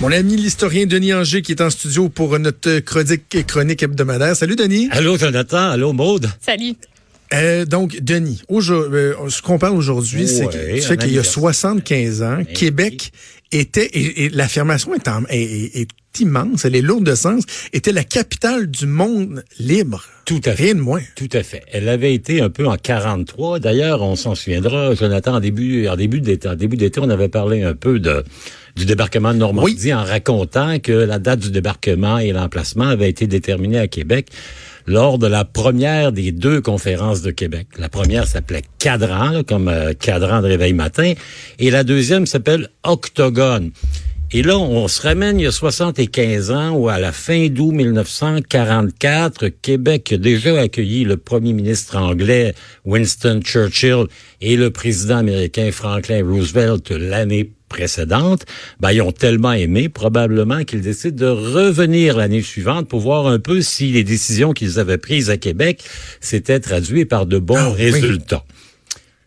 Mon ami l'historien Denis Anger qui est en studio pour notre chronique, chronique hebdomadaire. Salut Denis. Allô Jonathan, allô Maude. Salut. Euh, donc, Denis, euh, ce qu'on parle aujourd'hui, c'est que, qu'il y a 75 ans, Québec était, et, l'affirmation est, est, immense, elle est lourde de sens, était la capitale du monde libre. Tout à fait. Rien de moins. Tout à fait. Elle avait été un peu en 43. D'ailleurs, on s'en souviendra, Jonathan, en début, en début d'été, en début d'été, on avait parlé un peu de, du débarquement de Normandie en racontant que la date du débarquement et l'emplacement avaient été déterminés à Québec lors de la première des deux conférences de Québec. La première s'appelait Cadran, comme euh, Cadran de réveil matin, et la deuxième s'appelle Octogone. Et là, on se ramène il y a 75 ans où, à la fin d'août 1944, Québec a déjà accueilli le premier ministre anglais Winston Churchill et le président américain Franklin Roosevelt l'année précédente, ben, ils ont tellement aimé probablement qu'ils décident de revenir l'année suivante pour voir un peu si les décisions qu'ils avaient prises à Québec s'étaient traduites par de bons ah résultats.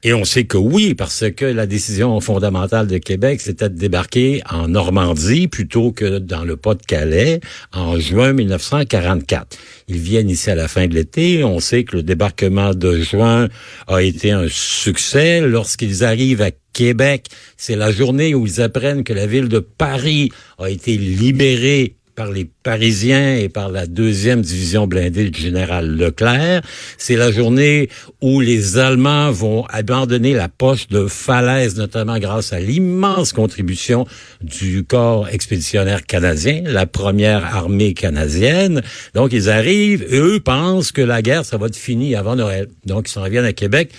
Et on sait que oui, parce que la décision fondamentale de Québec, c'était de débarquer en Normandie plutôt que dans le Pas-de-Calais en juin 1944. Ils viennent ici à la fin de l'été. On sait que le débarquement de juin a été un succès. Lorsqu'ils arrivent à Québec, c'est la journée où ils apprennent que la ville de Paris a été libérée par les Parisiens et par la deuxième division blindée du général Leclerc. C'est la journée où les Allemands vont abandonner la poche de falaise, notamment grâce à l'immense contribution du corps expéditionnaire canadien, la première armée canadienne. Donc, ils arrivent et eux pensent que la guerre, ça va être fini avant Noël. Donc, ils s'en reviennent à Québec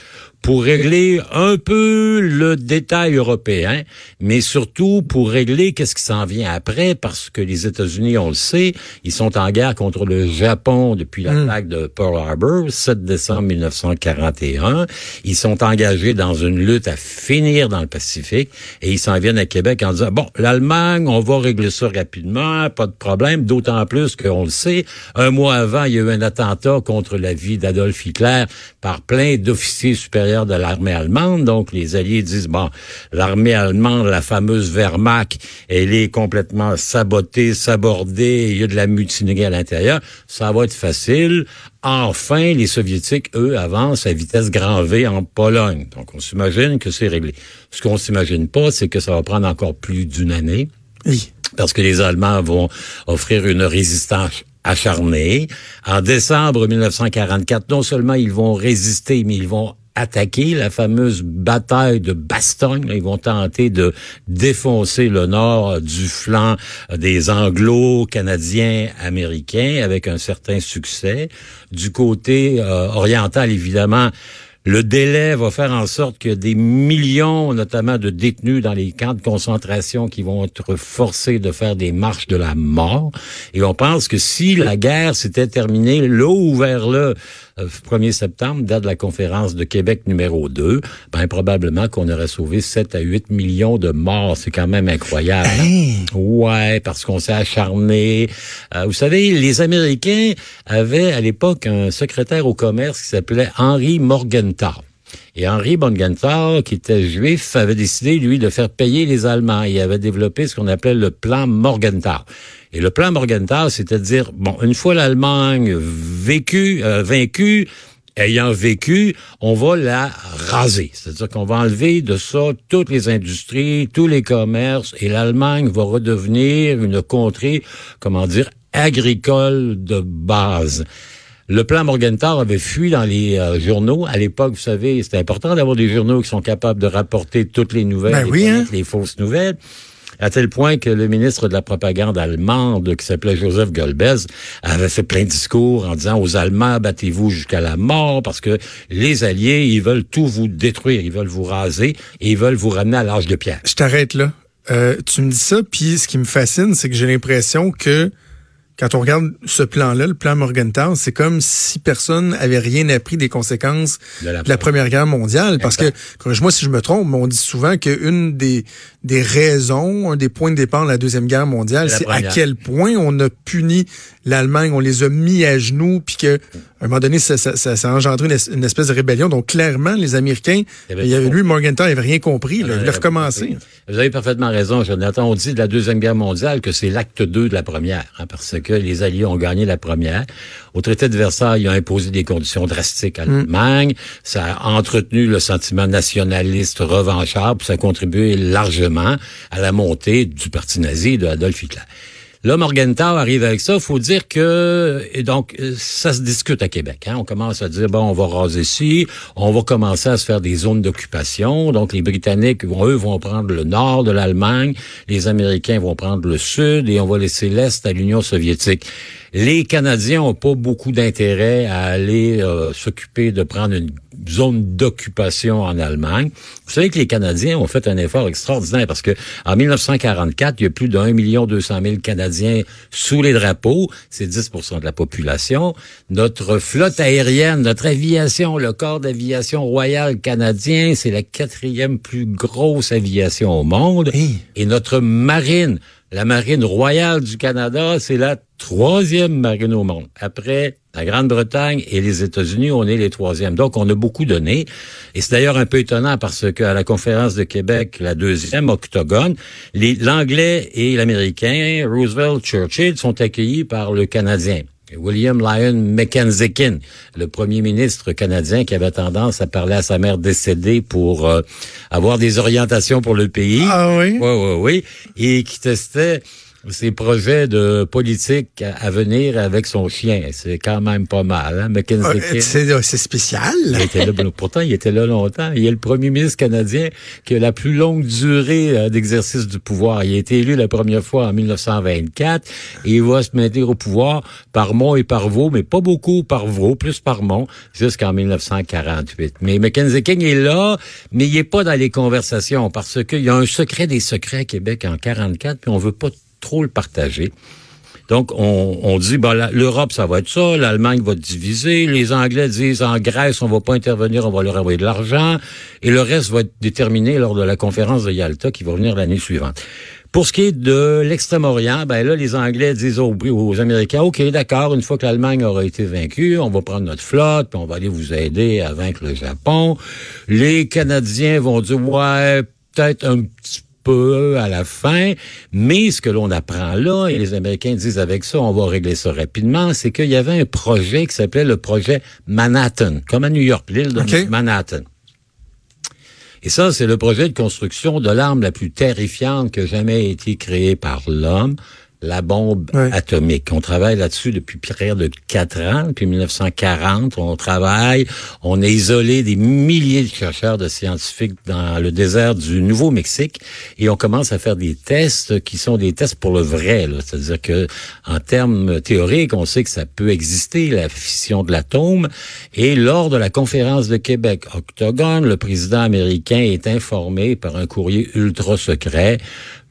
pour régler un peu le détail européen, mais surtout pour régler qu'est-ce qui s'en vient après, parce que les États-Unis, on le sait, ils sont en guerre contre le Japon depuis l'attaque hmm. de Pearl Harbor, 7 décembre 1941. Ils sont engagés dans une lutte à finir dans le Pacifique, et ils s'en viennent à Québec en disant, bon, l'Allemagne, on va régler ça rapidement, pas de problème, d'autant plus qu'on le sait, un mois avant, il y a eu un attentat contre la vie d'Adolf Hitler par plein d'officiers supérieurs de l'armée allemande. Donc, les Alliés disent, bon, l'armée allemande, la fameuse Wehrmacht, elle est complètement sabotée, sabordée, il y a de la mutinerie à l'intérieur. Ça va être facile. Enfin, les Soviétiques, eux, avancent à vitesse grand V en Pologne. Donc, on s'imagine que c'est réglé. Ce qu'on s'imagine pas, c'est que ça va prendre encore plus d'une année. Oui. Parce que les Allemands vont offrir une résistance acharnée. En décembre 1944, non seulement ils vont résister, mais ils vont attaquer la fameuse bataille de Bastogne. Ils vont tenter de défoncer le nord du flanc des Anglo-Canadiens américains avec un certain succès. Du côté euh, oriental, évidemment, le délai va faire en sorte que des millions, notamment de détenus dans les camps de concentration qui vont être forcés de faire des marches de la mort. Et on pense que si la guerre s'était terminée là ou vers le 1er septembre, date de la conférence de Québec numéro 2, ben probablement qu'on aurait sauvé 7 à 8 millions de morts. C'est quand même incroyable. Ouais, parce qu'on s'est acharné. Euh, vous savez, les Américains avaient à l'époque un secrétaire au commerce qui s'appelait Henry Et Henri Morgenthau, qui était juif, avait décidé, lui, de faire payer les Allemands. Il avait développé ce qu'on appelait le plan Morgenthau. Et le plan Morgenthau, c'était de dire, bon, une fois l'Allemagne vécu, euh, vaincue, ayant vécu, on va la raser. C'est-à-dire qu'on va enlever de ça toutes les industries, tous les commerces, et l'Allemagne va redevenir une contrée, comment dire, agricole de base. Le plan Morgenthau avait fui dans les euh, journaux. À l'époque, vous savez, c'était important d'avoir des journaux qui sont capables de rapporter toutes les nouvelles, ben et hein. les fausses nouvelles à tel point que le ministre de la propagande allemande, qui s'appelait Joseph Goebbels, avait fait plein de discours en disant aux Allemands, battez-vous jusqu'à la mort, parce que les Alliés, ils veulent tout vous détruire, ils veulent vous raser et ils veulent vous ramener à l'âge de pierre. Je t'arrête là. euh, tu me dis ça, puis ce qui me fascine, c'est que j'ai l'impression que quand on regarde ce plan-là, le plan Morgenthau, c'est comme si personne avait rien appris des conséquences de la, Première Guerre mondiale. Parce que, corrige-moi si je me trompe, on dit souvent qu'une des, des raisons, un des points de départ de la Deuxième Guerre mondiale, c'est à quel point on a puni l'Allemagne, on les a mis à genoux, puis que à un moment donné, ça, ça, ça, a engendré une, espèce de rébellion. Donc, clairement, les Américains, il y avait, lui, Morgenthau, il n'avait rien compris. il a recommencé. Vous avez parfaitement raison, Jonathan. On dit de la Deuxième Guerre mondiale que c'est l'acte 2 de la première, hein, parce que les Alliés ont gagné la première. Au traité de Versailles, il a imposé des conditions drastiques à l'Allemagne. Ça a entretenu le sentiment nationaliste revanchard, puis ça a contribué largement à la montée du parti nazi de Adolf Hitler. Là, Morgenthau arrive avec ça. faut dire que donc ça se discute à Québec. Hein. On commence à dire bon, on va raser ici, on va commencer à se faire des zones d'occupation. Donc les Britanniques, eux, vont prendre le nord de l'Allemagne, les Américains vont prendre le sud et on va laisser l'est à l'Union soviétique. Les Canadiens ont pas beaucoup d'intérêt à aller euh, s'occuper de prendre une zone d'occupation en Allemagne. Vous savez que les Canadiens ont fait un effort extraordinaire parce que en 1944, il y a plus d'un million deux cent mille Canadiens sous les drapeaux. C'est 10% de la population. Notre flotte aérienne, notre aviation, le corps d'aviation royal canadien, c'est la quatrième plus grosse aviation au monde. Et notre marine, la marine royale du Canada, c'est la troisième marine au monde. Après la Grande-Bretagne et les États-Unis, on est les troisièmes. Donc, on a beaucoup donné. Et c'est d'ailleurs un peu étonnant parce qu'à la conférence de Québec, la deuxième octogone, l'anglais et l'américain, Roosevelt, Churchill, sont accueillis par le Canadien. William Lyon McKenzie, le premier ministre canadien qui avait tendance à parler à sa mère décédée pour euh, avoir des orientations pour le pays. Ah oui? Oui, oui, oui. Et qui testait ses projets de politique à venir avec son chien. C'est quand même pas mal, hein? McKenzie C'est spécial. Il était là, pourtant, il était là longtemps. Il est le premier ministre canadien qui a la plus longue durée euh, d'exercice du pouvoir. Il a été élu la première fois en 1924 et il va se maintenir au pouvoir par mont et par vaux, mais pas beaucoup par vaux, plus par mont, jusqu'en 1948. Mais Mackenzie King est là, mais il est pas dans les conversations parce qu'il y a un secret des secrets à Québec en 44, puis on veut pas trop le partager. Donc, on, on dit, ben, l'Europe, ça va être ça, l'Allemagne va diviser, les Anglais disent, en Grèce, on va pas intervenir, on va leur envoyer de l'argent, et le reste va être déterminé lors de la conférence de Yalta qui va venir l'année suivante. Pour ce qui est de l'Extrême-Orient, ben là, les Anglais disent aux, Américains, OK, d'accord, une fois que l'Allemagne aura été vaincue, on va prendre notre flotte, puis on va aller vous aider à vaincre le Japon. Les Canadiens vont dire, ouais, peut-être un petit peu à la fin. Mais ce que l'on apprend là, et les Américains disent avec ça, on va régler ça rapidement, c'est qu'il y avait un projet qui s'appelait le projet Manhattan, comme à New York, l'île de Manhattan. Et ça, c'est le projet de construction de l'arme la plus terrifiante que jamais été créée par l'homme la bombe atomique. On travaille là-dessus depuis près de quatre ans, depuis 1940. On travaille, on a isolé des milliers de chercheurs, de scientifiques dans le désert du Nouveau-Mexique et on commence à faire des tests qui sont des tests pour le vrai. C'est-à-dire que en termes théoriques, on sait que ça peut exister, la fission de l'atome. Et lors de la conférence de Québec Octogone, le président américain est informé par un courrier ultra secret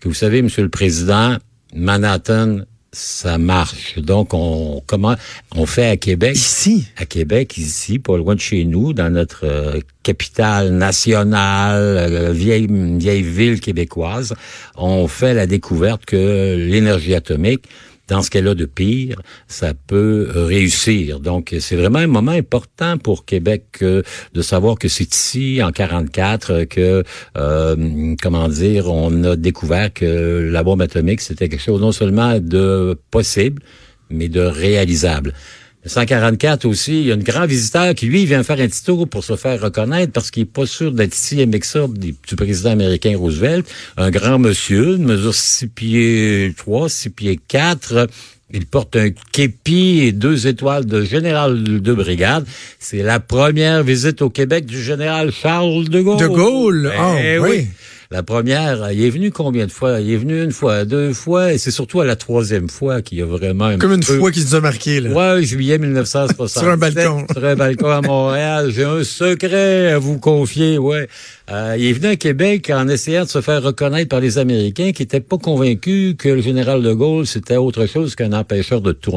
que vous savez, Monsieur le Président, Manhattan, ça marche. Donc, on comment on fait à Québec. Ici? À Québec, ici, pas loin de chez nous, dans notre euh, capitale nationale, euh, vieille, vieille ville québécoise, on fait la découverte que l'énergie atomique dans ce qu'elle a de pire, ça peut réussir. Donc, c'est vraiment un moment important pour Québec de savoir que c'est ici, en 44, que, euh, comment dire, on a découvert que la bombe atomique, c'était quelque chose non seulement de possible, mais de réalisable. 144 aussi, il y a un grand visiteur qui, lui, vient faire un petit tour pour se faire reconnaître parce qu'il est pas sûr d'être si avec ça du président américain Roosevelt. Un grand monsieur, une mesure 6 pieds 3, 6 pieds 4. Il porte un képi et deux étoiles de général de brigade. C'est la première visite au Québec du général Charles de Gaulle. De Gaulle, ah eh oui. La première, il est venu combien de fois? Il est venu une fois, deux fois, et c'est surtout à la troisième fois qu'il a vraiment... Comme une fois qu'il nous a marqué, là. Ouais, juillet 1960. sur un balcon. Sur un balcon à Montréal. J'ai un secret à vous confier, ouais. Euh, il est venu à Québec en essayant de se faire reconnaître par les Américains qui n'étaient pas convaincus que le général de Gaulle, c'était autre chose qu'un empêcheur de tourner.